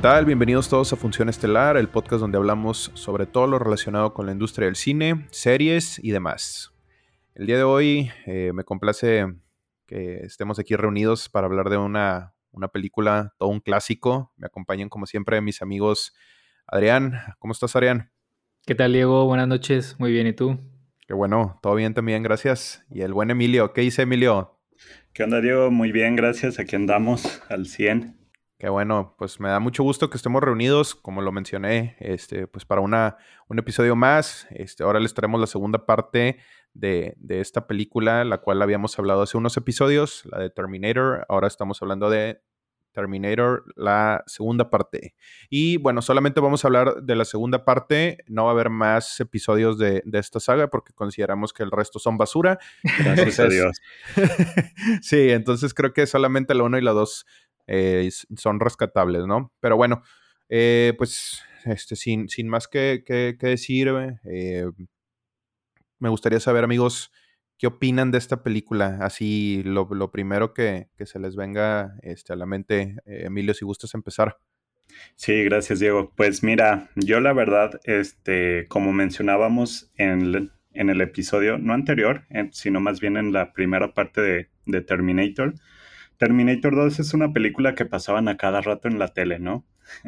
¿Qué tal? Bienvenidos todos a Función Estelar, el podcast donde hablamos sobre todo lo relacionado con la industria del cine, series y demás. El día de hoy eh, me complace que estemos aquí reunidos para hablar de una, una película, todo un clásico. Me acompañan como siempre mis amigos Adrián. ¿Cómo estás, Adrián? ¿Qué tal, Diego? Buenas noches. Muy bien, ¿y tú? Qué bueno, todo bien también, gracias. Y el buen Emilio, ¿qué dice Emilio? ¿Qué onda, Diego? Muy bien, gracias. Aquí andamos al 100. Qué bueno, pues me da mucho gusto que estemos reunidos, como lo mencioné, este, pues para una, un episodio más. Este, ahora les traemos la segunda parte de, de, esta película, la cual habíamos hablado hace unos episodios, la de Terminator. Ahora estamos hablando de Terminator, la segunda parte. Y bueno, solamente vamos a hablar de la segunda parte. No va a haber más episodios de, de esta saga porque consideramos que el resto son basura. Gracias a Dios. sí, entonces creo que solamente la 1 y la 2 eh, son rescatables, ¿no? Pero bueno, eh, pues este, sin, sin más que, que, decir, eh, me gustaría saber, amigos, ¿qué opinan de esta película? Así, lo, lo primero que, que, se les venga este, a la mente, Emilio, si gustas empezar. Sí, gracias, Diego. Pues mira, yo la verdad, este, como mencionábamos en, en el episodio, no anterior, sino más bien en la primera parte de, de Terminator, Terminator 2 es una película que pasaban a cada rato en la tele, ¿no?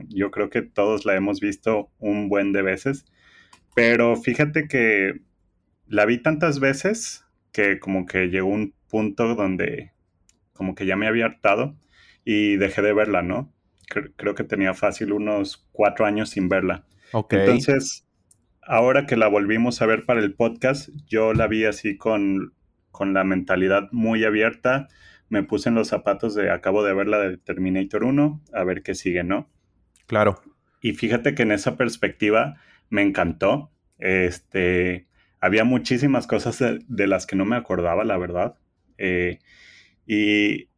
Yo creo que todos la hemos visto un buen de veces, pero fíjate que la vi tantas veces que como que llegó un punto donde como que ya me había hartado y dejé de verla, ¿no? Creo que tenía fácil unos cuatro años sin verla. Okay. Entonces, ahora que la volvimos a ver para el podcast, yo la vi así con, con la mentalidad muy abierta me puse en los zapatos de acabo de ver la de Terminator 1, a ver qué sigue, ¿no? Claro. Y fíjate que en esa perspectiva me encantó. Este, había muchísimas cosas de, de las que no me acordaba, la verdad. Eh, y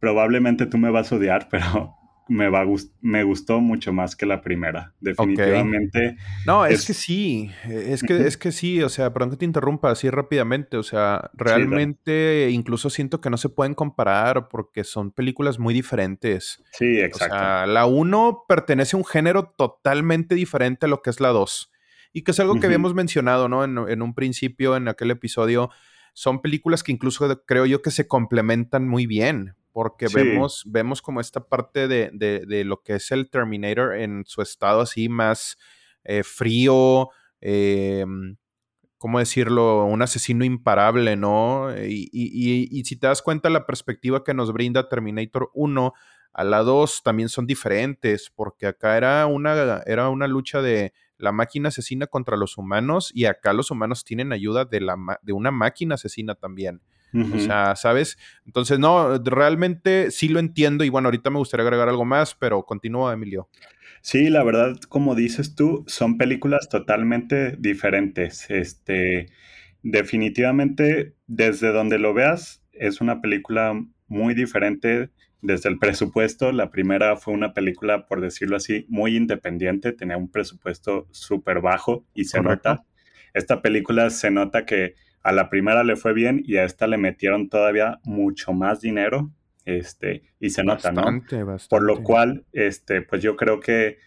probablemente tú me vas a odiar, pero me, va me gustó mucho más que la primera, definitivamente. Okay. No, es, es, que sí, es que, es que sí, o sea, perdón que te interrumpa así rápidamente, o sea, realmente sí, incluso siento que no se pueden comparar porque son películas muy diferentes. Sí, exacto. O sea, la 1 pertenece a un género totalmente diferente a lo que es la 2. Y que es algo que uh -huh. habíamos mencionado, ¿no? En, en un principio, en aquel episodio, son películas que incluso creo yo que se complementan muy bien porque sí. vemos, vemos como esta parte de, de, de, lo que es el Terminator en su estado así más eh, frío, eh, ¿cómo decirlo? Un asesino imparable, ¿no? Y, y, y, si te das cuenta, la perspectiva que nos brinda Terminator 1 a la 2 también son diferentes, porque acá era una, era una lucha de la máquina asesina contra los humanos y acá los humanos tienen ayuda de, la, de una máquina asesina también. Uh -huh. O sea, ¿sabes? Entonces, no, realmente sí lo entiendo y bueno, ahorita me gustaría agregar algo más, pero continúa, Emilio. Sí, la verdad, como dices tú, son películas totalmente diferentes. Este, definitivamente, desde donde lo veas, es una película muy diferente desde el presupuesto. La primera fue una película, por decirlo así, muy independiente, tenía un presupuesto súper bajo y se Correcto. nota. Esta película se nota que a la primera le fue bien y a esta le metieron todavía mucho más dinero. Este, y se nota, bastante, ¿no? Bastante. Por lo cual, este, pues yo creo que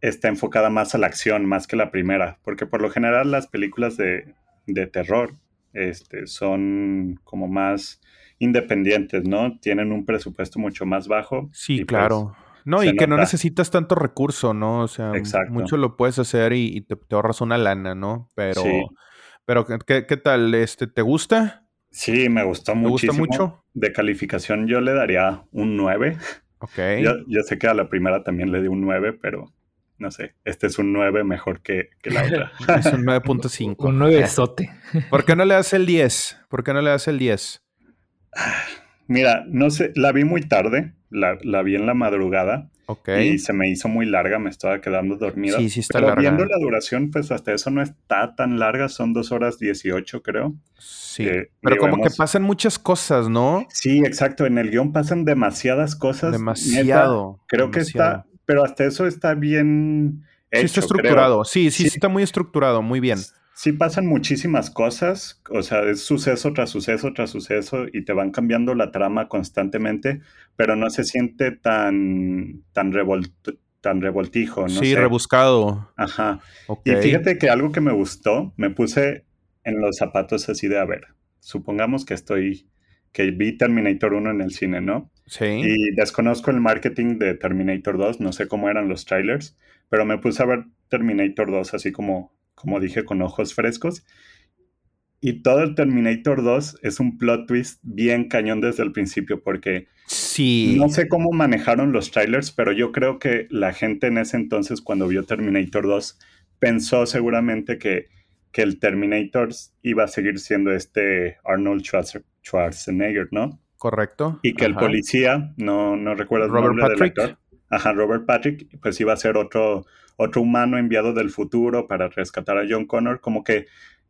está enfocada más a la acción, más que la primera. Porque por lo general las películas de, de terror este, son como más independientes, ¿no? Tienen un presupuesto mucho más bajo. Sí, y claro. Pues, no, y que nota. no necesitas tanto recurso, ¿no? O sea, Exacto. mucho lo puedes hacer y, y te, te, ahorras una lana, ¿no? Pero, sí. Pero ¿qué, ¿qué, tal? Este, ¿Te gusta? Sí, me gustó ¿Te muchísimo. gusta mucho? De calificación yo le daría un 9. Ok. Yo, yo, sé que a la primera también le di un 9, pero no sé, este es un 9 mejor que, que la otra. es un 9.5. un 9 sote. ¿Por qué no le das el 10? ¿Por qué no le das el 10? Mira, no sé, la vi muy tarde, la, la vi en la madrugada. Okay. Y se me hizo muy larga, me estaba quedando dormida. Sí, sí está Pero larga. viendo la duración, pues hasta eso no está tan larga, son dos horas 18, creo. Sí, eh, pero como que pasan muchas cosas, ¿no? Sí, exacto, en el guion pasan demasiadas cosas. Demasiado. Neta, creo demasiado. que está, pero hasta eso está bien hecho, Sí está estructurado, sí, sí, sí, está muy estructurado, muy bien. Sí pasan muchísimas cosas, o sea, es suceso tras suceso tras suceso y te van cambiando la trama constantemente, pero no se siente tan, tan, tan revoltijo, ¿no? Sí, rebuscado. Ajá. Y fíjate que algo que me gustó, me puse en los zapatos así de, a ver, supongamos que estoy, que vi Terminator 1 en el cine, ¿no? Sí. Y desconozco el marketing de Terminator 2, no sé cómo eran los trailers, pero me puse a ver Terminator 2 así como como dije, con ojos frescos. Y todo el Terminator 2 es un plot twist bien cañón desde el principio, porque sí. no sé cómo manejaron los trailers, pero yo creo que la gente en ese entonces, cuando vio Terminator 2, pensó seguramente que, que el Terminator iba a seguir siendo este Arnold Schwarzenegger, ¿no? Correcto. Y que el policía, no, no recuerdo el Robert nombre Patrick. del actor. Ajá, Robert Patrick, pues iba a ser otro, otro humano enviado del futuro para rescatar a John Connor, como que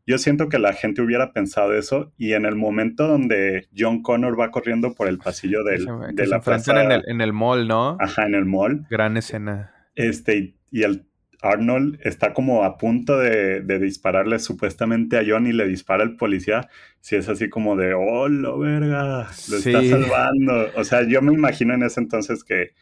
yo siento que la gente hubiera pensado eso y en el momento donde John Connor va corriendo por el pasillo del, de la plaza en el, en el mall, ¿no? Ajá, en el mall. Gran escena. Este, y el Arnold está como a punto de, de, dispararle supuestamente a John y le dispara el policía. Si es así como de, oh, lo verga, lo está salvando. O sea, yo me imagino en ese entonces que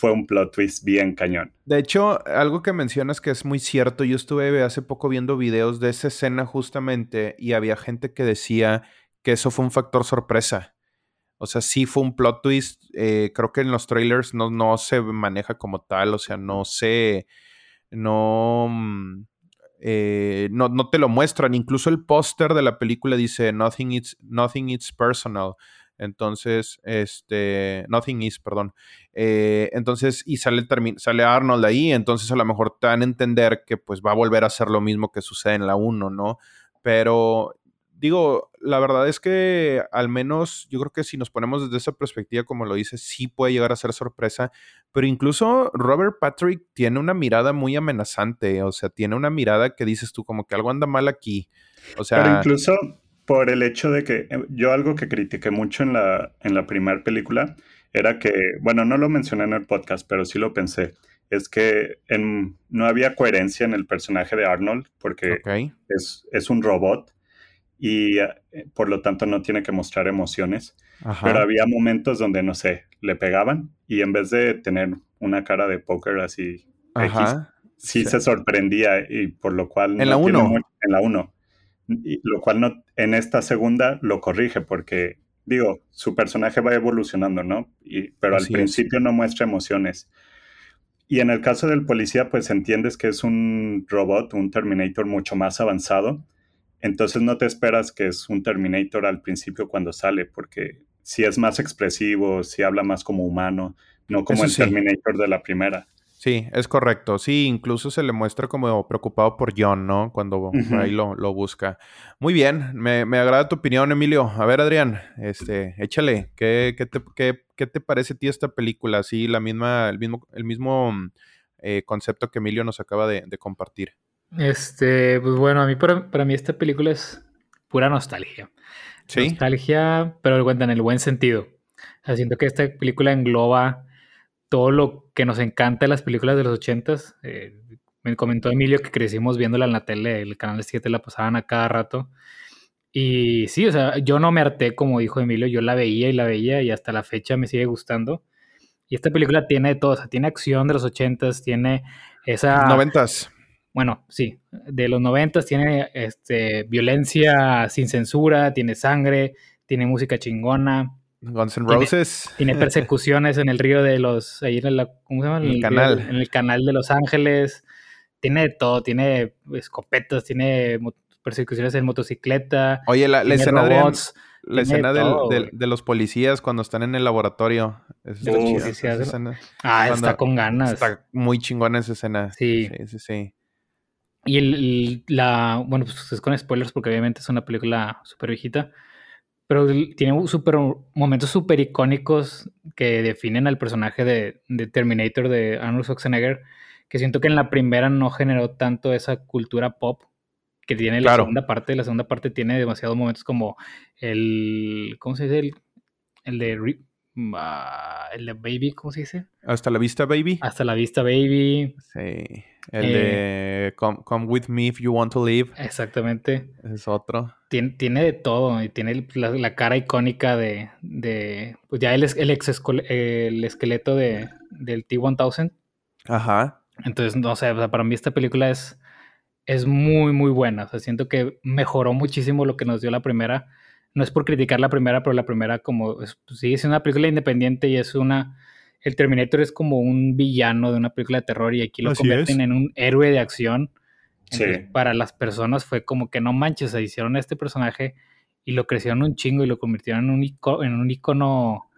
fue un plot twist bien cañón. De hecho, algo que mencionas que es muy cierto, yo estuve hace poco viendo videos de esa escena justamente y había gente que decía que eso fue un factor sorpresa. O sea, sí fue un plot twist. Eh, creo que en los trailers no, no se maneja como tal. O sea, no se. No. Mm, eh, no, no, te lo muestran. Incluso el póster de la película dice Nothing it's, nothing it's personal. Entonces, este, Nothing Is, perdón. Eh, entonces, y sale, sale Arnold ahí, entonces a lo mejor te dan a entender que pues va a volver a hacer lo mismo que sucede en la 1, ¿no? Pero digo, la verdad es que al menos yo creo que si nos ponemos desde esa perspectiva, como lo dices, sí puede llegar a ser sorpresa, pero incluso Robert Patrick tiene una mirada muy amenazante, o sea, tiene una mirada que dices tú como que algo anda mal aquí. O sea, pero incluso por el hecho de que eh, yo algo que critiqué mucho en la, en la primera película era que, bueno, no lo mencioné en el podcast, pero sí lo pensé, es que en, no había coherencia en el personaje de Arnold porque es, es, un robot y eh, por lo tanto no tiene que mostrar emociones. Pero había momentos donde, no sé, le pegaban y en vez de tener una cara de póker así, X, sí, se sorprendía y por lo cual... En la 1. En la 1 lo cual no, en esta segunda lo corrige porque, digo, su personaje va evolucionando, ¿no? Y, pero al principio no muestra emociones. Y en el caso del policía, pues entiendes que es un robot, un Terminator mucho más avanzado. Entonces no te esperas que es un Terminator al principio cuando sale, porque si es más expresivo, si habla más como humano, no como el Terminator de la primera. Sí, es correcto. Sí, incluso se le muestra como preocupado por John, ¿no? Cuando ahí lo, busca. Muy bien, me, agrada tu opinión, Emilio. A ver, Adrián, este, échale. ¿Qué, te, te parece a ti esta película? Sí, la misma, el mismo, el mismo eh, concepto que Emilio nos acaba de, compartir. Este, pues bueno, a mí para, para, mí esta película es pura nostalgia. Sí. Nostalgia, pero en el buen sentido. O siento que esta película engloba todo lo que nos encanta de las películas de los ochentas. Eh, me comentó Emilio que crecimos viéndola en la tele, el canal 7 la pasaban a cada rato. Y sí, o sea, yo no me harté como dijo Emilio, yo la veía y la veía y hasta la fecha me sigue gustando. Y esta película tiene de todo, o sea, tiene acción de los ochentas, tiene esa... Noventas. Bueno, sí, de los noventas tiene este, violencia sin censura, tiene sangre, tiene música chingona, Guns N' Roses. Tiene, persecuciones en el río de los. Ahí en ¿Cómo se llama? el, canal. en el canal de Los Ángeles. Tiene de todo. Tiene escopetas, tiene persecuciones en motocicleta. Oye, la, la escena, de la escena del, de los policías cuando están en el laboratorio. ah, está con ganas. Está muy chingona esa escena. Sí. Sí, sí, sí. Y el, la. Bueno, pues es con spoilers porque obviamente es una película súper viejita pero tiene super, momentos súper icónicos que definen al personaje de, Terminator de Arnold Schwarzenegger, que siento que en la primera no generó tanto esa cultura pop que tiene la segunda parte. La segunda parte tiene demasiados momentos como el, ¿cómo se dice? El, de ah, el de Baby, ¿cómo se dice? Hasta la vista, baby. Hasta la vista, Baby. Sí. El de come, come with me if you want to live. Exactamente. Es otro. Tiene, tiene de todo. Y tiene la, la cara icónica de, de. Pues ya el, el, exescol- el esqueleto de, del T-1000. Ajá. Entonces, no sé, o sea, para mí esta película es, es muy, muy buena. O sea, siento que mejoró muchísimo lo que nos dio la primera. No es por criticar la primera, pero la primera como es, pues, sigue siendo una película independiente y es una... El Terminator es como un villano de una película de terror y aquí lo Así convierten es. en un héroe de acción. Sí. Entonces, para las personas fue como que no manches, se hicieron este personaje y lo crecieron un chingo y lo convirtieron en un, ico- en un icono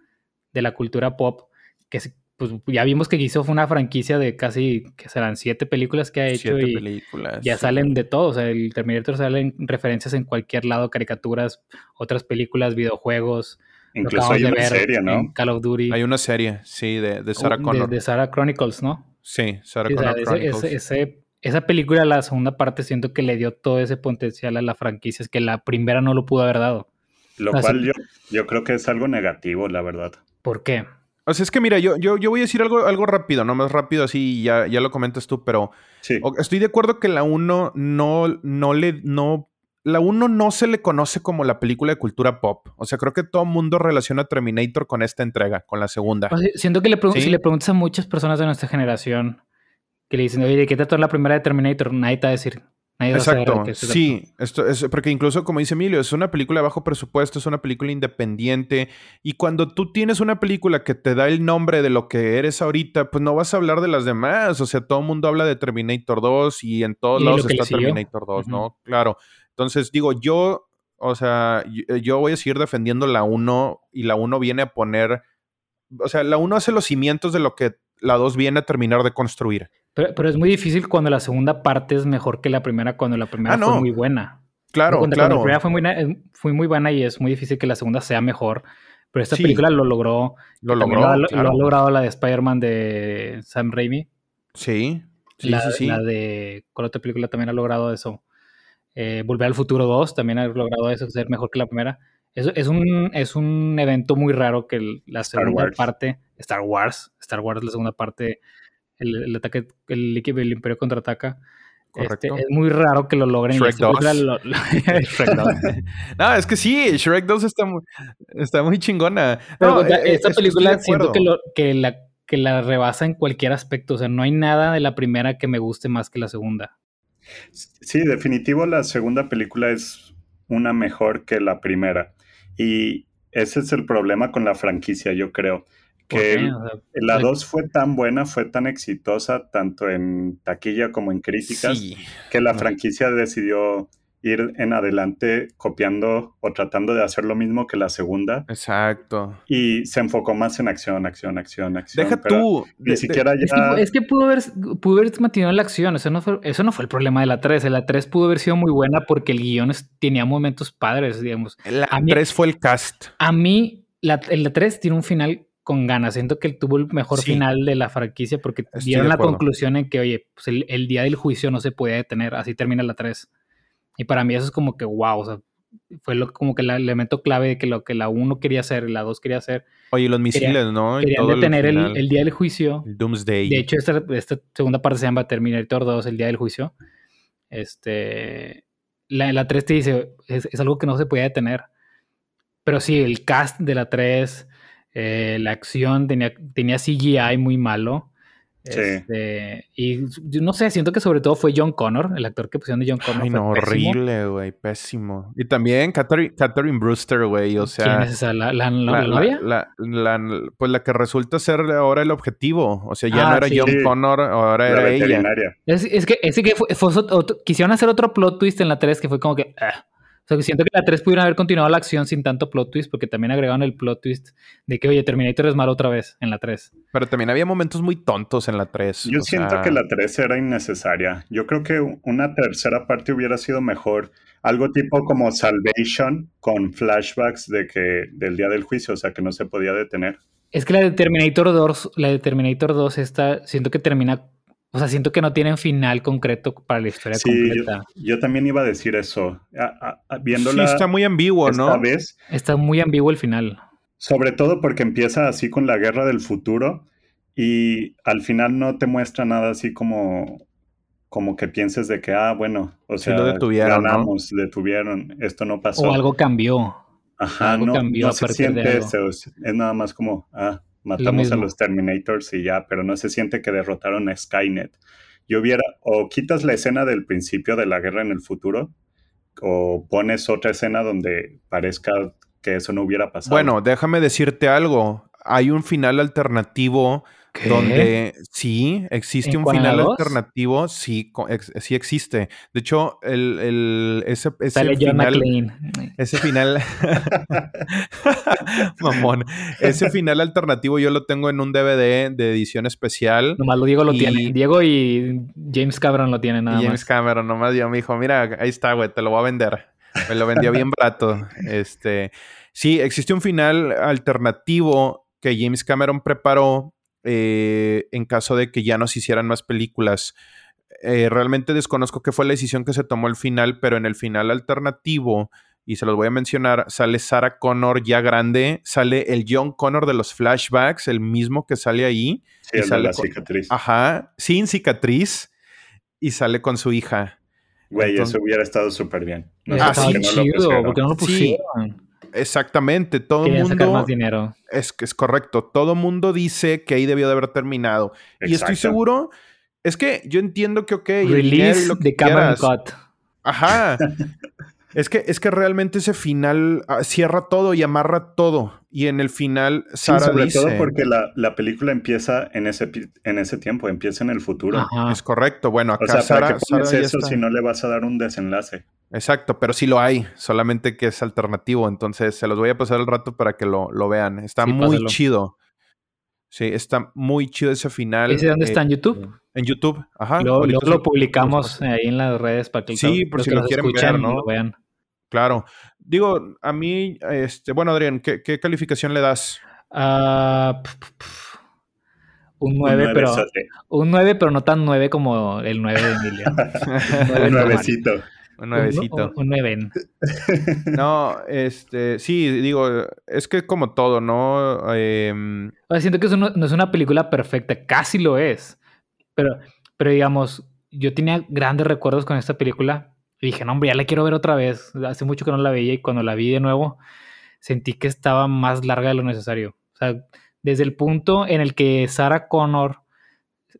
de la cultura pop que se- pues ya vimos que hizo fue una franquicia de casi que serán siete películas que ha hecho Siete y películas. ya salen de todo, o sea, el Terminator salen referencias en cualquier lado, caricaturas, otras películas, videojuegos, Incluso hay de una ver serie, ¿no? Call of Duty, Hay una serie, sí, de, de Sarah o- de- Connor. de Sarah Chronicles, ¿no? Sí, Sarah Sí, o sea, Connor ese- Chronicles. ese- ese- esa película, la segunda parte, siento que le dio todo ese potencial a la franquicia, es que la primera no lo pudo haber dado. Lo cual yo, yo creo que es algo negativo, la verdad. ¿Por qué? O sea, es que mira, yo, yo, yo voy a decir algo, algo rápido, no más rápido así, y ya, ya lo comentas tú, pero Sí, estoy de acuerdo que la 1 no, no le, no, la 1 no se le conoce como la película de cultura pop. O sea, creo que todo el mundo relaciona Terminator con esta entrega, con la segunda. O sea, siento que le Sí. si le preguntas a muchas personas de nuestra generación que le dicen, oye, ¿de qué trató la primera de Terminator? Nadie te va a decir. Nadie Exacto, sí, esto es porque incluso como dice Emilio, es una película de bajo presupuesto, es una película independiente y cuando tú tienes una película que te da el nombre de lo que eres ahorita, pues no vas a hablar de las demás, o sea, todo el mundo habla de Terminator 2 y en todos Y lados está. Terminator 2, ¿no? Claro. Entonces digo, yo, o sea, yo, yo voy a seguir defendiendo la 1 y la 1 viene a poner, o sea, la 1 hace los cimientos de lo que la 2 viene a terminar de construir. Pero, pero es muy difícil cuando la segunda parte es mejor que la primera, cuando la primera Ah, no. fue muy buena. Claro, Cuando- cuando claro. la primera fue muy, es- fue muy buena y es muy difícil que la segunda sea mejor. Pero esta Sí. película lo logró. Lo logró, lo, ha- claro. lo ha logrado la de Spider-Man de Sam Raimi. Sí, sí, la, sí, sí. la de. ¿Cuál otra película también ha logrado eso? Eh, Volver al Futuro 2 también ha logrado eso, ser mejor que la primera. Es, es, un, es un evento muy raro que la segunda parte. Star Wars. Star Wars, la segunda parte. El, el ataque. El, el Imperio contraataca. Este, es muy raro que lo logren. Shrek esta película 2. lo- lo- Shrek 2. no, es que sí, Shrek 2 está muy, está muy chingona. Pero No, eh, esta película siento que, lo, que, la, que la rebasa en cualquier aspecto. O sea, no hay nada de la primera que me guste más que la segunda. Sí, definitivo, la segunda película es una mejor que la primera. Y ese es el problema con la franquicia, yo creo. ¿Por Que qué? el- O sea, la o sea, 2 fue tan buena, fue tan exitosa, tanto en taquilla como en críticas, Sí. que la franquicia decidió ir en adelante copiando o tratando de hacer lo mismo que la segunda. Exacto. Y se enfocó más en acción, acción, acción, acción. Deja tú. Ni de- de- siquiera Es ya... que, es que pudo haber, pudo haber mantenido la acción. Eso no, fue, eso no fue el problema de la 3. La 3 pudo haber sido muy buena porque el guion tenía momentos padres, digamos. la a mí- 3 fue el cast. A mí, la, la 3 tiene un final con ganas. Siento que él tuvo el mejor Sí. final de la franquicia porque Estoy dieron la conclusión en que, oye, pues el, el día del juicio no se podía detener. Así termina la 3. Y para mí eso es como que, wow, o sea, fue lo, como que el elemento clave de que lo que la 1 quería hacer, la 2 quería hacer, Oye, los misiles, ¿no? Y querían todo detener el, día del juicio. Doomsday. De hecho, esta, esta segunda parte se llama Terminator 2, el día del juicio. Este, la, la 3 te dice, es, es algo que no se podía detener. Pero sí, el cast de la 3, eh, la acción tenía, tenía CGI muy malo. Sí. Este, y yo no sé, siento que sobre todo fue John Connor, el actor que pusieron de John Connor. Ay, fue no, pésimo. horrible, güey, pésimo. Y también Catherine, Catherine Brewster, güey, o sea... ¿Quién es esa? ¿La, la, la- la- la novia? la- la- pues la que resulta ser ahora el objetivo. O sea, ya Ah, no era sí. John Sí. Connor, ahora la era ella. Es, es que, es que fue- fue otro- quisieron hacer otro plot twist en la 3 que fue como que. ah. O sea, que siento que la 3 pudieron haber continuado la acción sin tanto plot twist, porque también agregaron el plot twist de que, oye, Terminator es malo otra vez en la 3. Pero también había momentos muy tontos en la 3. Yo o siento sea, que la 3 era innecesaria. Yo creo que una tercera parte hubiera sido mejor. Algo tipo como Salvation con flashbacks de que del día del juicio, o sea, que no se podía detener. Es que la de Terminator 2, la de Terminator 2 esta, siento que termina. O sea, siento que no tienen final concreto para la historia Sí, yo, completa. yo también iba a decir eso. A- a- a- Sí, viéndola está muy ambiguo, esta ¿no? vez, Está muy ambiguo el final. Sobre todo porque empieza así con la guerra del futuro y al final no te muestra nada así como, como que pienses de que, ah, bueno, o sea, lo detuvieron, ganamos, detuvieron, esto no pasó. O algo cambió. Ajá, no, no se siente eso, es nada más como, ah, matamos a los Terminators y ya, pero no se siente que derrotaron a Skynet. Yo hubiera, o quitas la escena del principio de la guerra en el futuro, o pones otra escena donde parezca que eso no hubiera pasado. Bueno, déjame decirte algo. Hay un final alternativo donde sí, existe un final alternativo, sí, sí existe. De hecho, el, el ese, ese final. Ese final. Mamón. Ese final alternativo yo lo tengo en un DVD de edición especial. Nomás lo Diego lo tiene. Diego y James Cameron lo tienen nada James Cameron, nomás yo me dijo, mira, ahí está, güey, te lo voy a vender. Me lo vendió bien barato. Este. Sí, existe un final alternativo que James Cameron preparó eh, en caso de que ya no se hicieran más películas. Eh, realmente desconozco qué fue la decisión que se tomó al final, pero en el final alternativo, y se los voy a mencionar, sale Sarah Connor ya grande, sale el John Connor de los flashbacks, el mismo que sale ahí. Sí, el sale la cicatriz. Ajá, sin cicatriz, y sale con su hija. Güey, eso hubiera estado súper bien. No ah, sí, chido, porque no lo pusieron. Exactamente, todo el mundo. más dinero. Es, es correcto. Todo mundo dice que ahí debió de haber terminado. Y estoy seguro. Es que yo entiendo que, ok. Release lo de Cameron Cut. Ajá. es, que, es que realmente ese final ah, cierra todo y amarra todo. Y en el final, Sara sí, sobre todo porque la, película empieza en ese, en ese tiempo, empieza en el futuro. Es correcto. Bueno, acá o sea, Sara, eso si no le vas a dar un desenlace? Exacto, pero sí lo hay, solamente que es alternativo. Entonces se los voy a pasar el rato para que lo, vean. Está muy chido. Sí, está muy chido ese final. ¿Ese dónde está? ¿En eh, YouTube? En YouTube, ajá. Luego, lo publicamos ahí en las redes para que Sí, por si lo quieren ver, ¿no? Lo vean. Claro. Digo, a mí, este, bueno, Adrián, ¿qué, calificación le das? Uh, un 9, pero un 9, pero no tan 9 como el 9 de Emilio. un nuevecito. Un nuevecito. Un, nueve. No, este, sí, digo, es que como todo, ¿no? Eh, siento que eso no, es una película perfecta, casi lo es. Pero, pero digamos, yo tenía grandes recuerdos con esta película y dije, no, hombre, ya la quiero ver otra vez. Hace mucho que no la veía y cuando la vi de nuevo, sentí que estaba más larga de lo necesario. O sea, desde el punto en el que Sarah Connor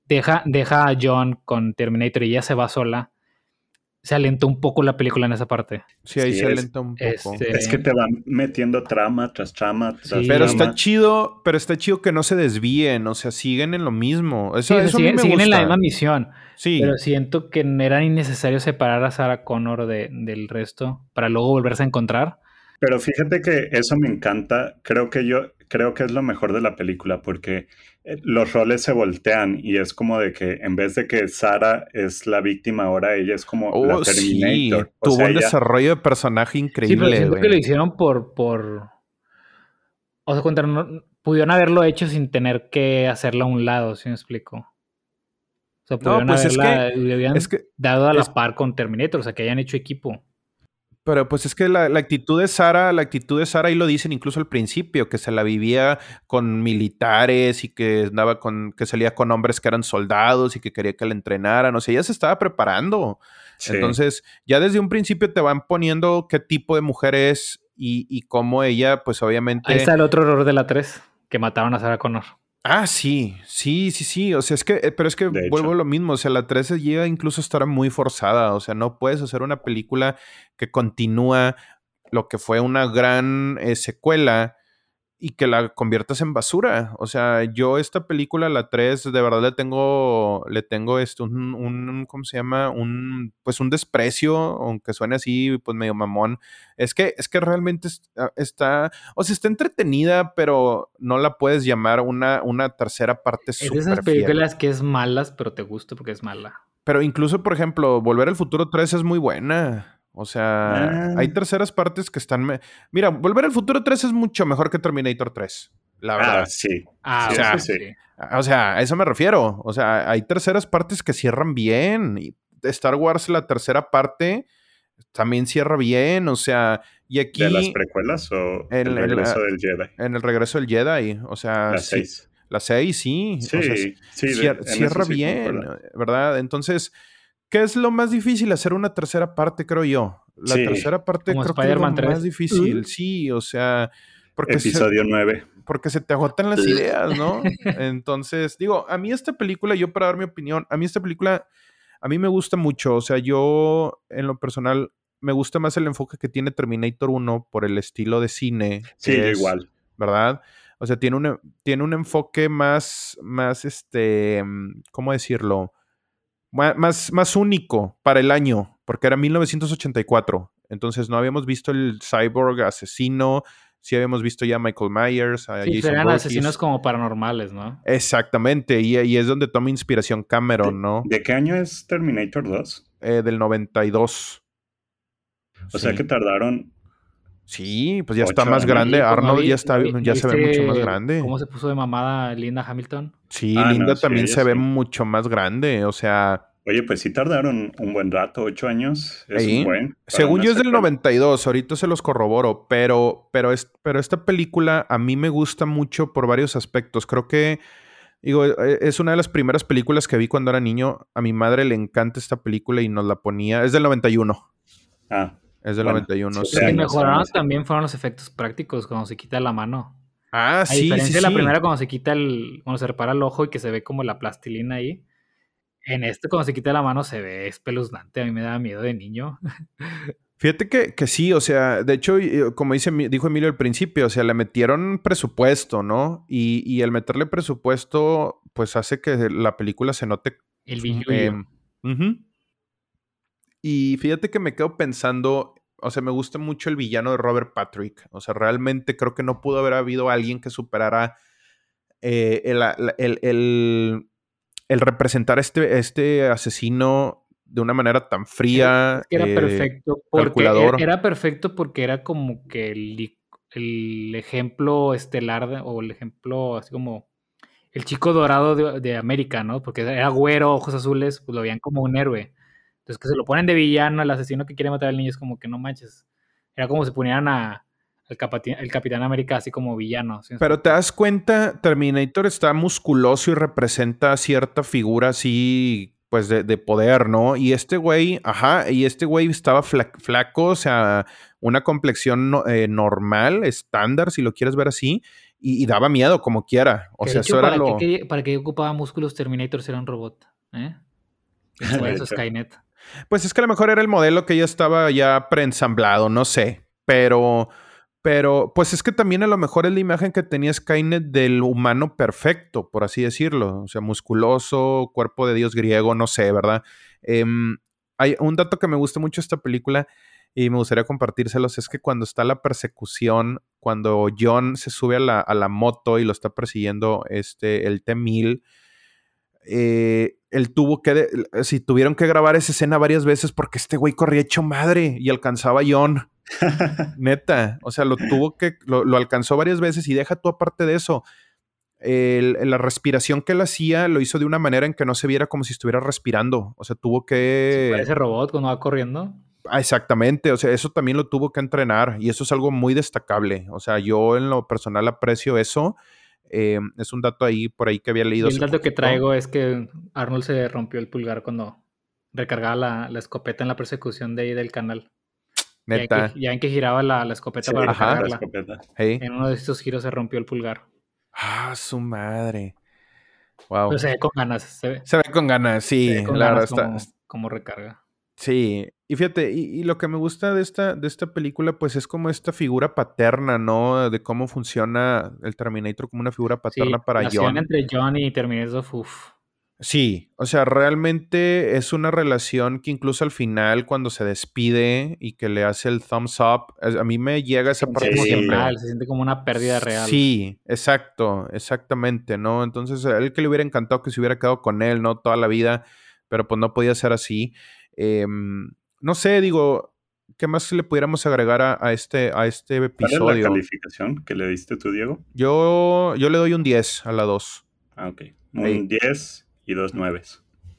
deja, deja a John con Terminator y ella se va sola se alentó un poco la película en esa parte. Sí, ahí se alentó un poco. Este es que te van metiendo trama tras trama tras Pero está chido, pero está chido que no se desvíen, o sea, siguen en lo mismo. Eso, eso siguen, me siguen en la misma misión. Sí. Pero siento que era innecesario separar a Sarah Connor de, del resto para luego volverse a encontrar. Pero fíjate que eso me encanta. Creo que yo, creo que es lo mejor de la película porque los roles se voltean y es como de que en vez de que Sara es la víctima, ahora ella es como la oh, Terminator. Sí. Tuvo un desarrollo de personaje increíble. Sí, pero siento que lo hicieron por, por... O sea, no, pudieron haberlo hecho sin tener que hacerlo a un lado, si me explico. O sea, pudieron no, pues haberla, es que, dado a la par con Terminator, o sea, que hayan hecho equipo. Pero pues es que la, actitud de Sara, la actitud de Sara, y lo dicen incluso al principio, que se la vivía con militares y que andaba con, que salía con hombres que eran soldados y que quería que la entrenaran. O sea, ella se estaba preparando. Entonces, ya desde un principio te van poniendo qué tipo de mujer es y, y cómo ella, pues obviamente. Ahí está el otro error de la 3, que mataron a Sara Connor. Ah, sí, sí, sí, sí. O sea, es que, eh, pero es que vuelvo a lo mismo. O sea, la 13 llega incluso a estar muy forzada. O sea, no puedes hacer una película que continúa lo que fue una gran eh, secuela y que la conviertas en basura. O sea, yo esta película, la 3, de verdad le tengo, le tengo esto, un, un, ¿cómo se llama? Un, pues un desprecio, aunque suene así, pues medio mamón. Es que, es que realmente ah, está, o sea, está entretenida, pero no la puedes llamar una, una tercera parte Es de esas películas que es malas, pero te gusta porque es mala. Pero incluso, por ejemplo, Volver al Futuro 3 es muy buena. O sea, hay ah. terceras partes que están. Mira, Volver al Futuro 3 es mucho mejor que Terminator 3. La verdad. Ah, sí. Ah, o sea, sí. O sea, a eso me refiero. O sea, hay terceras partes que cierran bien. Star Wars, la tercera parte, también cierra bien. O sea, Y aquí... ¿De las precuelas o En- el en regreso la- del Jedi? En el regreso del Jedi, o sea... Las sí, seis. La 6, sí. Sí, o sea, sí. cier- cierra sí bien. ¿verdad? Entonces, ¿qué es lo más difícil? Hacer una tercera parte, creo yo. La Sí. tercera parte Como creo que es lo Spider-Man 3. más difícil, sí, o sea, porque se, Episodio 9. porque se te agotan las ideas, ¿no? Entonces, digo, a mí esta película, yo para dar mi opinión, a mí esta película, a mí me gusta mucho, o sea, yo en lo personal me gusta más el enfoque que tiene Terminator 1 por el estilo de cine. Sí, es- igual. ¿verdad? O sea, tiene un, tiene un enfoque más, más, este, mm, ¿cómo decirlo? Más, más único para el año, porque era 1984. Entonces no habíamos visto el cyborg asesino, sí habíamos visto ya a Michael Myers, a Sí, Jason eran asesinos como paranormales, ¿no? Exactamente, y, y es donde toma inspiración Cameron, ¿no? ¿De qué año es Terminator 2? Eh, del 92. O sea que tardaron. Sí, pues ya está más grande. Pues, ¿no Arnold vi- ya está, vi- ya se ve mucho más grande. ¿Cómo se puso de mamada Linda Hamilton? Sí, Ah, Linda también se ve mucho más grande. O sea, Oye, pues sí tardaron un buen rato, ocho años. Es Sí. un buen. según yo es del secuela. 92, ahorita se los corroboro, pero, pero, es, pero esta película a mí me gusta mucho por varios aspectos. Creo que, digo, e- es una de las primeras películas que vi cuando era niño. A mi madre le encanta esta película y nos la ponía. Es del 91. Ah, Es del Bueno, 91. sí, sí. Lo que años, mejoraron también fueron los efectos prácticos cuando se quita la mano. Ah, A sí, diferencia sí, de la sí. primera cuando se quita el, cuando se repara el ojo y que se ve como la plastilina ahí. En este cuando se quita la mano se ve espeluznante. A mí me daba miedo de niño. Fíjate que, que sí, o sea, de hecho, y- como dice, dijo Emilio al principio, o sea, le metieron presupuesto, ¿no? Y, y el meterle presupuesto, pues hace que la película se note El billuyo. Em, ujú. Y fíjate que me quedo pensando, o sea, me gusta mucho el villano de Robert Patrick. O sea, realmente creo que no pudo haber habido alguien que superara eh, el, el- el- el representar este, este asesino de una manera tan fría. Es que era eh, perfecto porque calculador. era, era perfecto porque era como que el, el ejemplo estelar de- o el ejemplo así como el chico dorado de, de América, ¿no? Porque era güero, ojos azules, pues lo veían como un héroe. Entonces que se lo ponen de villano, el asesino que quiere matar al niño es como que no manches. Era como si ponieran a al capati- el Capitán América así como villano. ¿sí? Pero te das cuenta, Terminator está musculoso y representa cierta figura así, pues de, de poder, ¿no? Y este güey, ajá, y este güey estaba fla- flaco, o sea, una complexión no- eh, normal, estándar, si lo quieres ver así, y, y daba miedo como quiera. O Que sea, hecho, eso era ¿para, lo... qué, quería- ¿para qué ocupaba músculos Terminator era un robot? ¿Eh? Por eso. Skynet. Pues es que a lo mejor era el modelo que ya estaba ya preensamblado, no sé. Pero, pero, pues es que también a lo mejor es la imagen que tenía Skynet del humano perfecto, por así decirlo. O sea, musculoso, cuerpo de dios griego, no sé, ¿verdad? Em, hay un dato que me gusta mucho esta película y me gustaría compartírselos, es que cuando está la persecución, cuando John se sube a la, a la moto y lo está persiguiendo este, el T-1000, eh, él tuvo que, de- si tuvieron que grabar esa escena varias veces porque este güey corría hecho madre y alcanzaba a John, neta, o sea, lo tuvo que, lo, lo alcanzó varias veces y deja tú aparte de eso, el- la respiración que él hacía lo hizo de una manera en que no se viera como si estuviera respirando, o sea, tuvo que... Parece robot cuando va corriendo. Ah, exactamente, o sea, eso también lo tuvo que entrenar y eso es algo muy destacable, o sea, yo en lo personal aprecio eso. Eh, es un dato ahí por ahí que había Y leído. el dato que traigo es que Arnold se rompió el pulgar cuando recargaba la, la escopeta en la persecución de ahí del canal. Ya en que, ya en que giraba la, la escopeta Sí, para ajá. la recargarla. escopeta. Hey. En uno de estos giros se rompió el pulgar. Ah, su madre. Wow. Pero se ve con ganas. Se ve, Se ve con ganas, sí. se ve con la verdad ganas está. como recarga. Sí. Y fíjate, y, y lo que me gusta de esta, de esta película, pues es como esta figura paterna, ¿no? De cómo funciona el Terminator como una figura Sí, paterna para John. entre John y Terminator, uff. Sí, o sea, realmente es una relación que incluso al final, cuando se despide y que le hace el thumbs up, a mí me llega esa parte Sí. siempre. emocional, se siente como una pérdida real. Sí, exacto, exactamente, ¿no? Entonces, a él que le hubiera encantado que se hubiera quedado con él, ¿no? Toda la vida, pero pues no podía ser así. Em, no sé, digo, ¿qué más le pudiéramos agregar a, a este, a este ¿Cuál es la episodio? calificación que le diste tú, Diego? Yo, yo le doy un 10 a la 2. Ah, ok. Un Ahí. 10 y dos 9.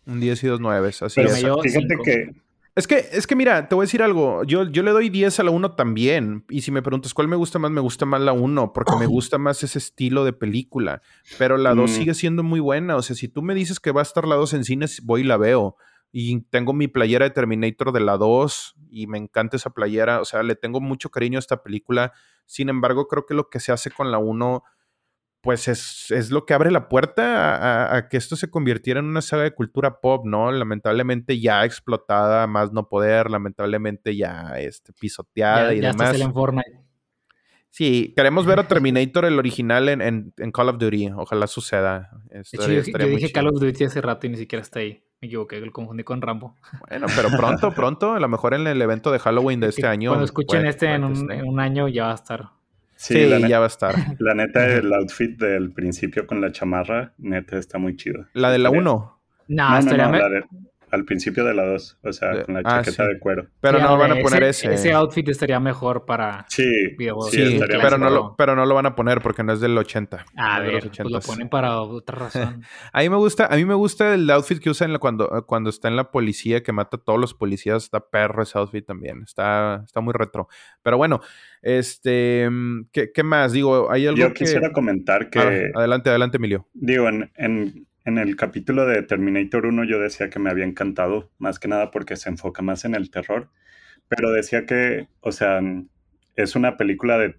Un 10 y dos 9, así Pero es. fíjate cinco. que Es que, es que mira, te voy a decir algo. Yo, yo le doy 10 a la 1 también. Y si me preguntas cuál me gusta más, me gusta más la 1, porque me gusta más ese estilo de película. Pero la 2 Mm. sigue siendo muy buena. O sea, si tú me dices que va a estar la 2 en cines, voy y la veo. Y tengo mi playera de Terminator de la 2 y me encanta esa playera. O sea, le tengo mucho cariño a esta película. Sin embargo, creo que lo que se hace con la 1 pues es, es, lo que abre la puerta a, a, a, que esto se convirtiera en una saga de cultura pop, ¿no? Lamentablemente ya explotada, más no poder, lamentablemente ya este, pisoteada ya, y ya demás. en Fortnite. Sí, queremos ver a Terminator, el original, en, en, en, Call of Duty. Ojalá suceda. Estaría, hecho, yo, yo dije chido. Call of Duty hace rato y ni siquiera está ahí. Me equivoqué, lo confundí con Rambo. Bueno, pero pronto, pronto, a lo mejor en el evento de Halloween de este año. Cuando escuchen puede, este en, un, en un año ya va a estar. Sí, sí neta, ya va a estar. La neta, el outfit del principio con la chamarra, neta, está muy chido. ¿La de la 1? No, no, no, no la de, al principio de la 2, o sea, de, con la chaqueta ah, sí. de cuero. Pero sí, no van a poner ese, ese. Ese outfit estaría mejor para Sí, videojuegos. sí, pero, no lo, pero no lo van a poner porque no es del 80. A no ver, pues lo ponen para otra razón. a mí me gusta, a mí me gusta el outfit que usan cuando, cuando está en la policía, que mata a todos los policías. Está perro ese outfit también. Está, está muy retro. Pero bueno, este, ¿qué, qué más? Digo, hay algo Yo que... quisiera comentar que... Ah, adelante, adelante, Emilio. Digo, en, en, en, el capítulo de Terminator 1 yo decía que me había encantado, más que nada porque se enfoca más en el terror, pero decía que, o sea, es una película de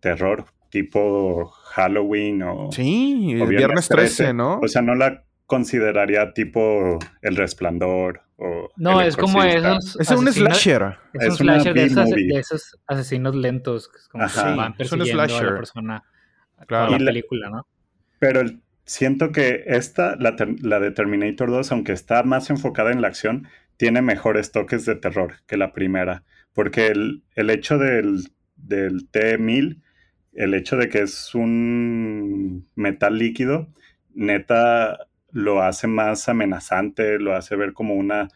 terror tipo Halloween o... Sí, o Viernes 13, 13, ¿no? O sea, no la consideraría tipo El Resplandor o No, es como esos Es un slasher. Es, es un slasher de esos, de esos, asesinos lentos que es como Ajá. que van persiguiendo a la persona claro. la Y película, ¿no? Pero el, siento que esta, la, la, de Terminator 2, aunque está más enfocada en la acción, tiene mejores toques de terror que la primera. Porque el, el hecho del, del T-1000, el hecho de que es un metal líquido, neta lo hace más amenazante, lo hace ver como una,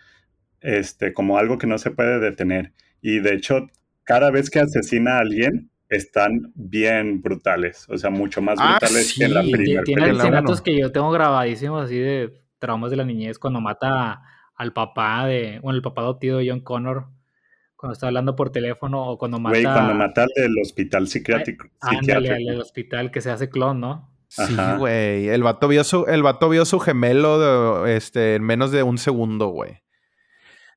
este, como algo que no se puede detener. Y de hecho, cada vez que asesina a alguien, están bien brutales, o sea, mucho más Ah, brutales sí, que en la primera. Tiene uno. que yo tengo grabadísimos así de traumas de la niñez cuando mata al papá de, bueno, el papá adoptivo de John Connor, cuando está hablando por teléfono o cuando mata... Güey, cuando mata al del hospital psiquiátrico. Ándale, al del hospital que se hace clon, ¿no? Sí, güey. El vato vio su, el vato vio su gemelo de, este, en menos de un segundo, güey.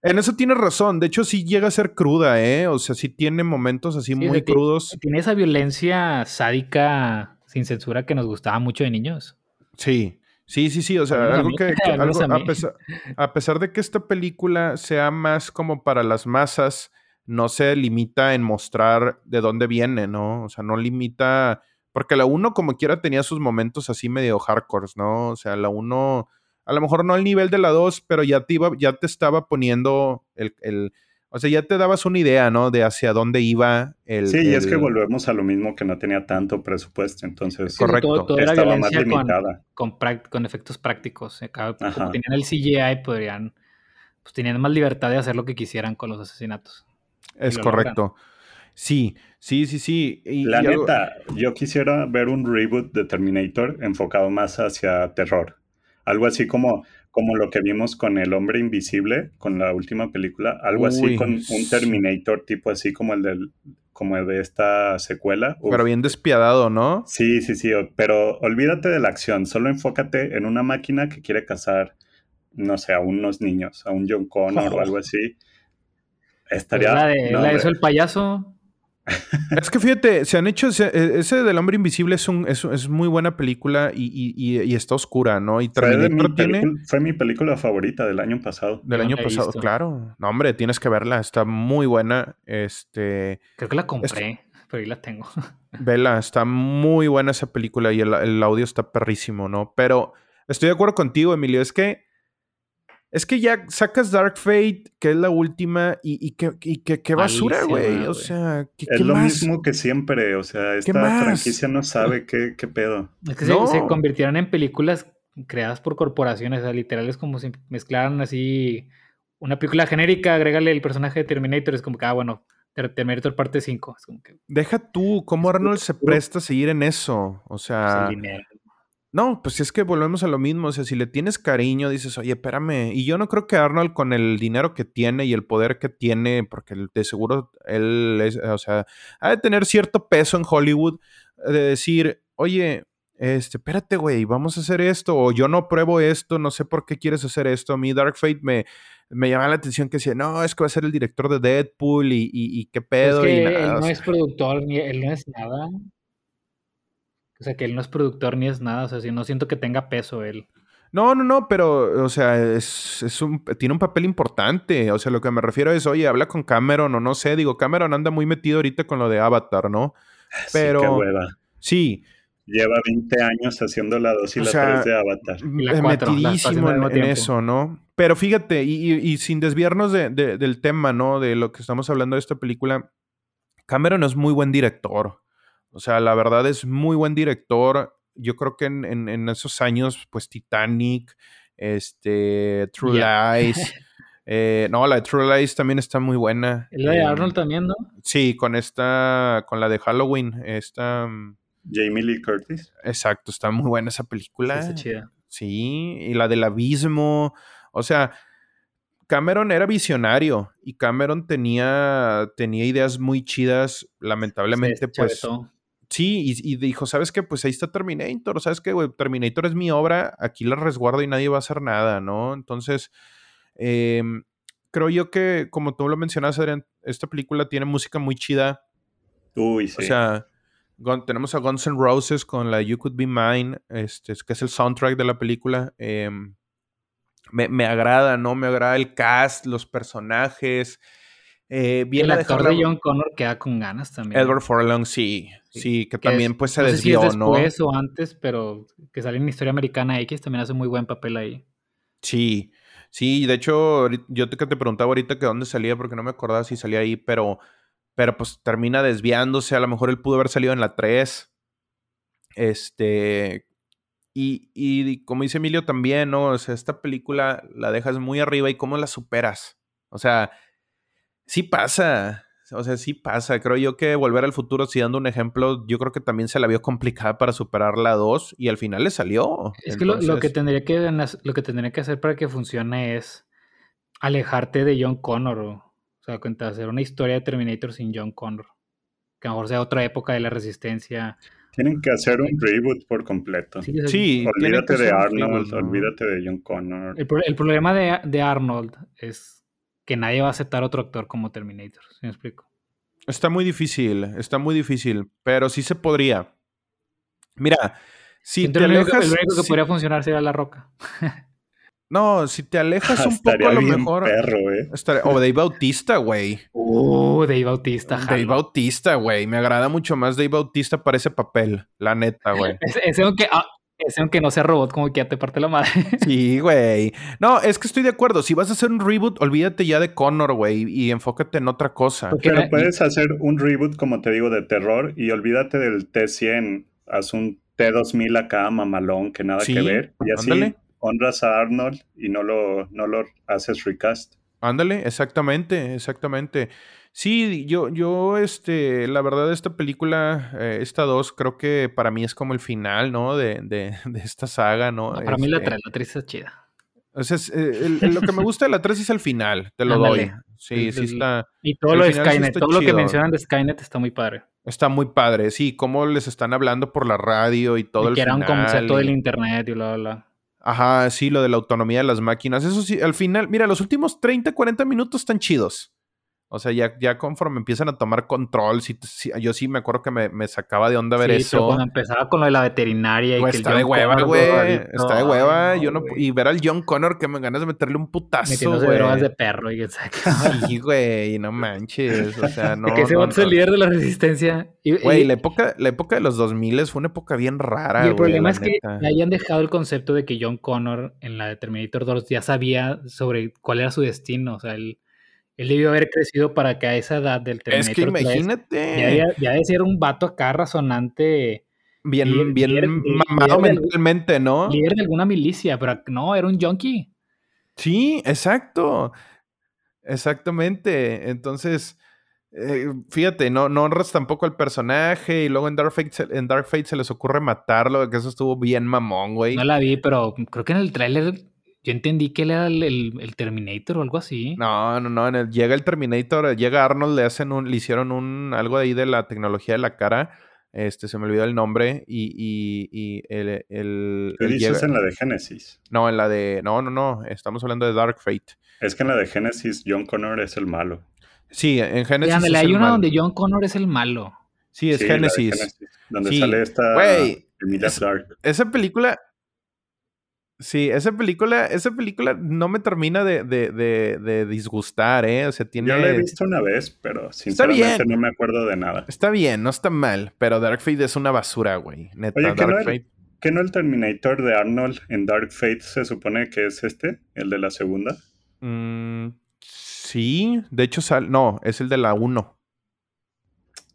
En eso tienes razón. De hecho, sí llega a ser cruda, ¿eh? O sea, sí tiene momentos así Sí, muy crudos. Tiene esa violencia sádica sin censura que nos gustaba mucho de niños. Sí, sí, sí, sí. O sea, algo mí, que, algo- a pesar, a pesar de que esta película sea más como para las masas, no se limita en mostrar de dónde viene, ¿no? O sea, no limita. Porque la 1, como quiera, tenía sus momentos así medio hardcore, ¿no? O sea, la 1, a lo mejor no al nivel de la 2, pero ya te, iba, ya te estaba poniendo el, el- O sea, ya te dabas una idea, ¿no? De hacia dónde iba el. Sí, y es el- que volvemos a lo mismo que no tenía tanto presupuesto, entonces Sí, Correcto. Todo, todo era estaba más violencia limitada. con, con efectos prácticos. Como tenían el CGI, podrían, pues tenían más libertad de hacer lo que quisieran con los asesinatos. Es lo correcto. Sí, sí, sí, sí. Y- La y algo- neta, yo quisiera ver un reboot de Terminator enfocado más hacia terror. Algo así como, como lo que vimos con El Hombre Invisible, con la última película. Algo así con un sí. Terminator tipo así como el del, como el de esta secuela. Uf. Pero bien despiadado, ¿no? Sí, sí, sí, pero olvídate de la acción, solo enfócate en una máquina que quiere cazar, no sé, a unos niños, a un John Connor o algo así. Pues Estaría... la de, no, la de hombre. eso el payaso. Es que fíjate, se han hecho. e- ese del hombre invisible es, un, es, es muy buena película y, y- y- y está oscura, ¿no? Y Fue, Terminator tiene. película- fue mi película favorita del año pasado. Del no año pasado, visto. claro. No, hombre, tienes que verla. Está muy buena. Este. Creo que la compré, pero ahí la tengo. Vela, está muy buena esa película y el, el audio está perrísimo, ¿no? Pero estoy de acuerdo contigo, Emilio. Es que. Es que ya sacas Dark Fate, que es la última, y, y que, y que, que basura, güey. O sea, ¿qué, Es qué lo más? mismo que siempre, o sea, esta más? franquicia no sabe qué, qué pedo. Es que No. se, se convirtieron en películas creadas por corporaciones, o sea, literal es como si mezclaran así una película genérica, agrégale el personaje de Terminator, es como que, ah, bueno, Ter- Terminator parte 5, es como que Deja tú, ¿cómo Arnold se presta a seguir en eso? O pues, sea, el dinero. No, pues es que volvemos a lo mismo. O sea, si le tienes cariño, dices, oye, espérame. Y yo no creo que Arnold, con el dinero que tiene y el poder que tiene, porque de seguro él es, o sea, ha de tener cierto peso en Hollywood, de decir, oye, este, espérate, güey, vamos a hacer esto, o yo no pruebo esto, no sé por qué quieres hacer esto. A mí Dark Fate me, me llama la atención que decía, no, es que va a ser el director de Deadpool y, y, qué pedo. Es que él no es productor, ni él no es nada. O sea, que él no es productor ni es nada. O sea, si no siento que tenga peso él. No, no, no, pero, o sea, es, es un, tiene un papel importante. O sea, lo que me refiero es, oye, habla con Cameron o no sé. Digo, Cameron anda muy metido ahorita con lo de Avatar, ¿no? Pero. Sí, qué hueva. Sí. Lleva 20 años haciendo la 2 y la 3 de Avatar. La metidísimo en, eso, ¿no? Pero fíjate, y, y, sin desviarnos de, de, del tema, ¿no? De lo que estamos hablando de esta película, Cameron es muy buen director. O sea, la verdad es muy buen director. Yo creo que en, esos años, pues Titanic, este, True Lies. Eh, no, la de True Lies también está muy buena. La de Arnold em, también, ¿no? Sí, con esta, con la de Halloween, esta... Mm, Jamie Lee Curtis. Exacto, está muy buena esa película. Está chida. Sí, y la del abismo. O sea, Cameron era visionario y Cameron tenía, tenía ideas muy chidas. Lamentablemente, pues. Sí, y, dijo, ¿sabes qué? Pues ahí está Terminator, ¿sabes qué, Terminator es mi obra, aquí la resguardo y nadie va a hacer nada, ¿no? Entonces, em, creo yo que, como tú lo mencionas, Adrián, esta película tiene música muy chida. Uy, sí. O sea, tenemos a Guns N' Roses con la You Could Be Mine, este, que es el soundtrack de la película. Em, me, me, agrada, ¿no? Me agrada el cast, los personajes. Eh, el actor de John Connor queda con ganas también. Edward Furlong, sí, sí, que, también pues se no desvió, sé si es después o antes, pero que sale en Historia Americana X también hace muy buen papel ahí. Sí, sí, de hecho, yo te, te preguntaba ahorita que dónde salía porque no me acordaba si salía ahí, pero, pero pues termina desviándose, a lo mejor él pudo haber salido en la 3. Este, y, y como dice Emilio también, ¿no? O sea, esta película la dejas muy arriba y cómo la superas. O sea, Sí pasa. O sea, sí pasa. Creo yo que Volver al Futuro, si dando un ejemplo, yo creo que también se la vio complicada para superar la 2 y al final le salió. Es que lo, que tendría que lo que tendría que hacer para que funcione es alejarte de John Connor. O, sea, hacer una historia de Terminator sin John Connor. Que a lo mejor sea otra época de la resistencia. Tienen que hacer un reboot por completo. Sí, olvídate de Arnold, olvídate de John Connor. El, el problema de, de Arnold es que nadie va a aceptar otro actor como Terminator. ¿Sí me explico? Está muy difícil, está muy difícil, pero sí se podría. Mira, si te alejas... el único que podría funcionar sería La Roca. no, si te alejas un poco a lo mejor... Perro, eh. o Dave Bautista, güey. Uh, Dave Bautista. Dave Bautista, güey. Me agrada mucho más Dave Bautista para ese papel, la neta, güey. Ese, aunque, ah, ese aunque no sea robot, como que ya te parte la madre. Sí, güey. No, es que estoy de acuerdo. Si vas a hacer un reboot, olvídate ya de Connor, güey, y enfócate en otra cosa. Pero puedes hacer un reboot, como te digo, de terror y olvídate del T100. Haz un T2000 acá, mamalón, que nada que ver. Y así honras a Arnold y no lo, no lo haces recast. Ándale, exactamente, exactamente. Sí, yo, yo, este, la verdad, esta película, eh, esta dos, creo que para mí es como el final, ¿no? De, de, de esta saga, ¿no? para mí la 3, este la 3 es chida. O sea, eh, lo que me gusta de la 3 es el final, te lo doy. Sí, sí está. Y todo lo de Skynet, todo lo que mencionan de Skynet está muy padre. Está muy padre, sí, cómo les están hablando por la radio y todo y el que era un concepto del internet y bla, bla, bla. Ajá, sí, lo de la autonomía de las máquinas. Eso sí, al final, mira, los últimos 30, 40 minutos están chidos. O sea, ya, ya conforme empiezan a tomar control, yo sí me acuerdo que me, sacaba de onda ver sí, eso. cuando empezaba con lo de la veterinaria y que está, de hueva, güey, está de hueva, Yo no, y ver al John Connor que me ganas de meterle un putazo, güey. drogas de perro y Sí, güey, no manches, o sea, no. que ese no, es el líder de la resistencia. Güey, la época, la época de los 2000 fue una época bien rara, Y el problema es que hayan dejado el concepto de que John Connor en la de Terminator 2 ya sabía sobre cuál era su destino, o sea, él él debió haber crecido para que a esa edad del Terminator Es que imagínate. ya, de ser un vato acá razonante. Bien, bien mamado mentalmente, ¿no? Líder de alguna milicia, pero no, era un junkie. Sí, exacto. Exactamente. Entonces, eh, fíjate, no, no honras tampoco al personaje y luego en Dark, Fate, se- en Dark Fate se les ocurre matarlo, que eso estuvo bien mamón, güey. No la vi, pero creo que en el tráiler yo entendí que él era el, el- el Terminator o algo así. No, no, no, en el- llega el Terminator, llega Arnold, le hacen un, le hicieron un, algo ahí de la tecnología de la cara, este, se me olvidó el nombre, y, y, y el, el, ¿Qué el dices llega- en la de Genesis? no, en la de, no, no, no, estamos hablando de Dark Fate. Es que en la de Genesis John Connor es el malo. Sí, en es hay el una malo. donde John Connor es el malo. Sí, es Sí, la de Genesis. donde Sí. sale esta Güey, Emilia es-. Esa película. Sí, esa película, esa película no me termina de, de, de, de disgustar, ¿eh? O sea, tiene. Yo la he visto una vez, pero sinceramente no me acuerdo de nada. Está bien, no está mal, pero Dark Fate es una basura, güey. Neta, Oye, ¿que Dark no, el, Fate. que no el Terminator de Arnold en Dark Fate se supone que es este, el de la segunda? mm, sí, de hecho, sal, no, es el de la 1.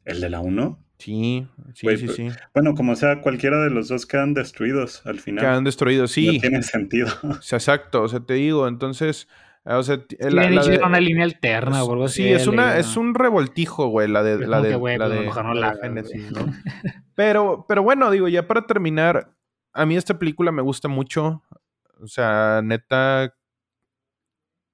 ¿El de la 1? Sí, sí, sí, pues, sí. Bueno, como sea, cualquiera de los dos quedan destruidos al final. Quedan destruidos, sí. No tiene sentido. O sea, exacto, o sea, te digo, entonces. eh, O sea, la- han la de- una línea alterna o algo así. Sí, es, una, es un revoltijo, güey, la de, la de, güey, la pues, de- mejor no la Genesis. ¿no? Pero, pero bueno, digo, ya para terminar, a mí esta película me gusta mucho. O sea, neta,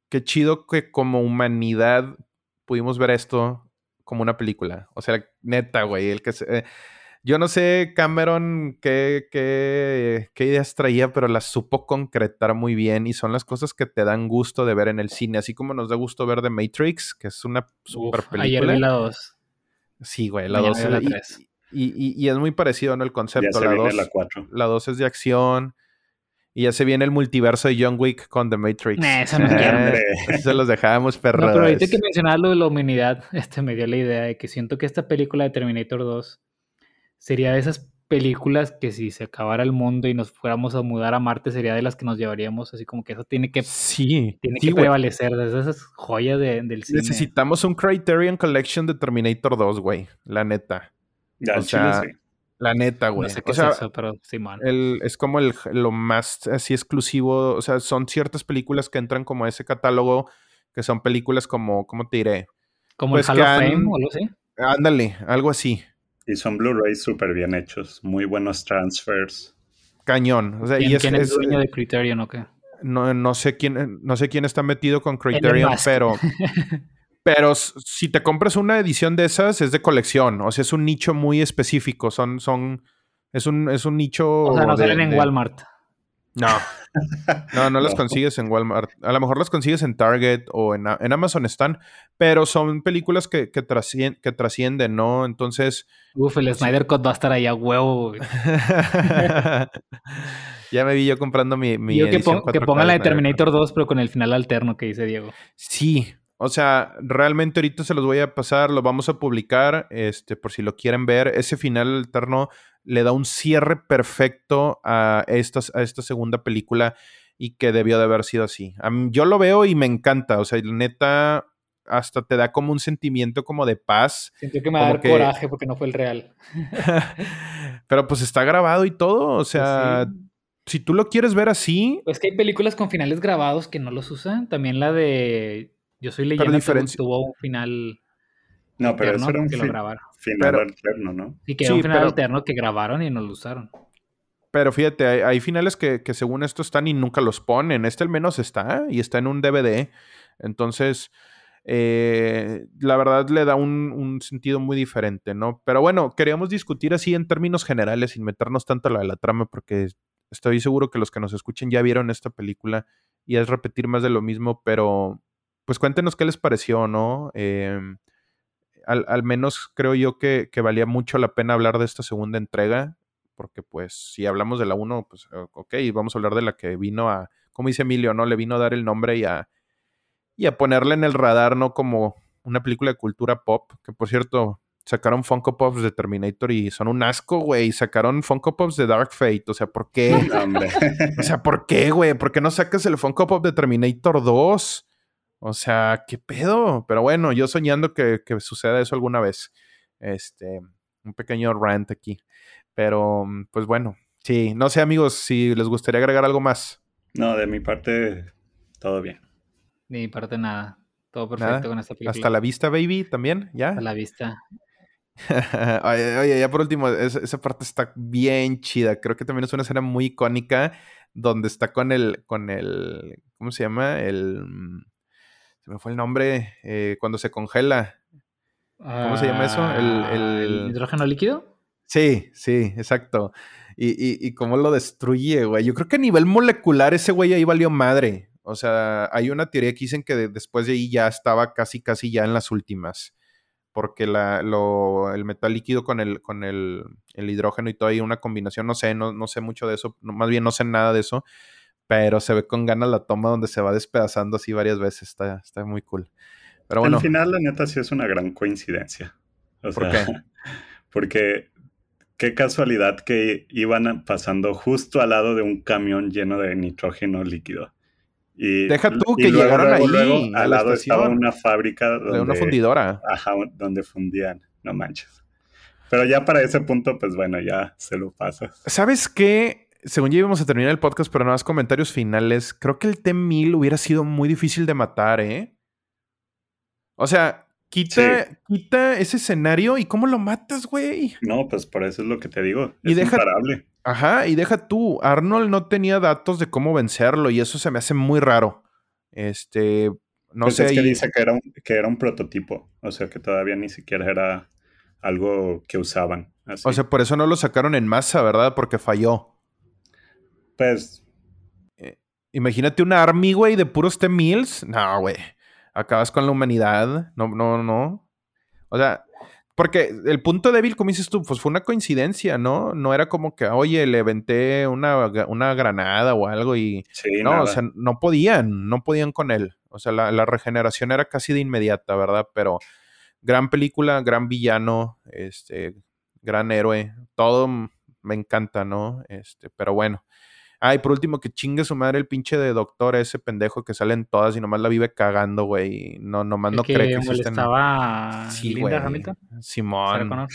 qué chido que como humanidad pudimos ver esto como una película. O sea, neta, güey, el que se- eh, yo no sé Cameron qué, qué, qué ideas traía, pero las supo concretar muy bien y son las cosas que te dan gusto de ver en el cine, así como nos da gusto ver The Matrix, que es una super Uf, ayer película. vi la 2. Sí, güey, la Mañana 2 veo la y, tres. y, y- y es muy parecido, ¿no? El ya concepto. se La viene 2 la 4. la 2 es de acción. Y ya se viene el multiverso de John Wick con The Matrix. Nah, eso no Eh, se los dejamos, No, perros. pero ahorita que mencionabas lo de la humanidad, este me dio la idea de que siento que esta película de Terminator 2 sería de esas películas que si se acabara el mundo y nos fuéramos a mudar a Marte sería de las que nos llevaríamos, así como que eso tiene que, Sí, tiene sí, que prevalecer, de esas joyas de- del cine. Necesitamos un Criterion Collection de Terminator 2, güey. La neta. Ya, O sea, sí. La neta, güey. No sé qué o sea, es eso, pero Simón. el- es como el, lo más así exclusivo. O sea, son ciertas películas que entran como a ese catálogo, que son películas como, ¿cómo te diré? Como pues el que Hall of Fame o algo así. Ándale, algo así. Y son Blu-rays súper bien hechos. Muy buenos transfers. Cañón. O sea, y ¿Quién, es, quién es es- dueño de Criterion o qué? no, no sé quién, no sé quién está metido con Criterion, pero, pero si te compras una edición de esas, es de colección. O sea, es un nicho muy específico. Son, son, es un, es un nicho. O sea, no de- salen en de- Walmart. No. No, no las consigues en Walmart. A lo mejor las consigues en Target o en, en Amazon están, pero son películas que, que, trascien- que trascienden, ¿no? Entonces, Uf, el Snyder Cut va a estar ahí a huevo. ya me vi yo comprando mi, mi Yo que, pon- que 4K pongan la de. Terminator 2, pero con el final alterno que dice Diego. Sí, o sea, realmente ahorita se los voy a pasar, lo vamos a publicar, este, por si lo quieren ver. Ese final alterno le da un cierre perfecto a esta, a esta segunda película y que debió de haber sido así. Mí- yo lo veo y me encanta, o sea, neta, hasta te da como un sentimiento como de paz. Siento que me va a dar que- coraje porque no fue el real. Pero pues está grabado y todo, o sea, sí. si tú lo quieres ver así, Pues que hay películas con finales grabados que no los usan. También la de Yo soy leyenda tuvo- diferencia- tuvo un final No, pero eso era un que lo grabaron. final Pero- alterno, ¿no? Y que Sí, era un final pero- alterno que grabaron y no lo usaron. Pero fíjate, hay, hay finales que, que según esto están y nunca los ponen. Este al menos está y está en un DVD. Entonces, eh, la verdad le da un, un sentido muy diferente, ¿no? Pero bueno, queríamos discutir así en términos generales, sin meternos tanto a la, la trama, porque estoy seguro que los que nos escuchen ya vieron esta película y es repetir más de lo mismo, pero pues cuéntenos qué les pareció, ¿no? Eh, al, al menos creo yo que, que valía mucho la pena hablar de esta segunda entrega porque pues si hablamos de la 1, pues ok, vamos a hablar de la que vino a, como dice Emilio, ¿no? Le vino a dar el nombre y a, y a ponerle en el radar, ¿no? Como una película de cultura pop, que por cierto, sacaron Funko Pops de Terminator y son un asco, güey, sacaron Funko Pops de Dark Fate, o sea, ¿por qué? O sea, ¿por qué, güey? ¿Por qué no sacas el Funko Pop de Terminator 2? O sea, ¿qué pedo? Pero bueno, yo soñando que, que suceda eso alguna vez. Este, un pequeño rant aquí. Pero, mm, pues bueno, sí, no sé, amigos, si les gustaría agregar algo más. No, de mi parte, todo bien. De mi parte nada. Todo perfecto con esta película. Hasta la vista, baby, también, ¿ya? Hasta la vista. oye, oye, ya por último, esa, parte está bien chida. Creo que también es una escena muy icónica donde está con el, con el, ¿cómo se llama? El, mm, se me fue el nombre, eh, cuando se congela. ¿Cómo se llama eso? El, ah, hidrógeno líquido? Sí, sí, exacto. Y, y, y cómo lo destruye, güey. Yo creo que a nivel molecular ese güey ahí valió madre. O sea, hay una teoría que dicen que después de ahí ya estaba casi, casi ya en las últimas porque la, lo, el metal líquido con el, con el, el, hidrógeno y todo hay una combinación, no sé, no, no sé mucho de eso, más bien no sé nada de eso, pero se ve con ganas la toma donde se va despedazando así varias veces, está, está muy cool. Pero bueno. Al final, la neta, sí es una gran coincidencia. ¿Por qué? Porque qué casualidad que iban pasando justo al lado de un camión lleno de nitrógeno líquido. Y, Deja tú que llegaron ahí. al lado estaba una fábrica. Donde, de una fundidora. Ajá, donde fundían. No manches. Pero ya para ese punto, pues bueno, ya se lo pasas. ¿Sabes qué? Según ya íbamos a terminar el podcast, pero no más comentarios finales. Creo que el T-1000 hubiera sido muy difícil de matar, ¿eh? O sea, quita, quita ese escenario y ¿cómo lo matas, güey? No, pues por eso es lo que te digo. Es y deja, imparable. Ajá, y deja tú, Arnold no tenía datos de cómo vencerlo y eso se me hace muy raro. Este, no pues sé. Es que dice que era, un, que era un prototipo, o sea que todavía ni siquiera era algo que usaban. O sea, por eso no lo sacaron en masa, ¿verdad? Porque falló. Pues. Eh, imagínate una army, güey, de puros T-Mills. No, güey. Acabas con la humanidad. No, no, no. O sea, porque el punto débil, como dices tú, pues fue una coincidencia, ¿no? No era como que, oye, le aventé una, granada o algo y... no, o sea, no podían, no podían con él. O sea, la, regeneración era casi de inmediata, ¿verdad? Pero gran película, gran villano, este, gran héroe, todo me encanta, ¿no? Este, pero bueno. Ay, por último, que chingue su madre el pinche de doctor, ese pendejo que sale en todas y nomás la vive cagando, güey. No, nomás no cree que existen... sí, Linda Hamilton? Simón.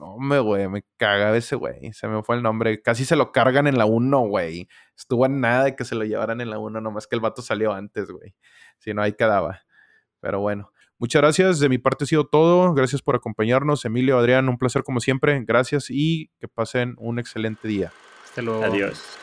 no, güey, me caga ese güey. Se me fue el nombre. Casi se lo cargan en la 1, güey. Estuvo en nada de que se lo llevaran en la 1, nomás que el vato salió antes, güey. Si no, ahí quedaba. Pero bueno. Muchas gracias. De mi parte ha sido todo. Gracias por acompañarnos. Emilio, Adrián, un placer como siempre. Gracias y que pasen un excelente día. Hasta. Adiós.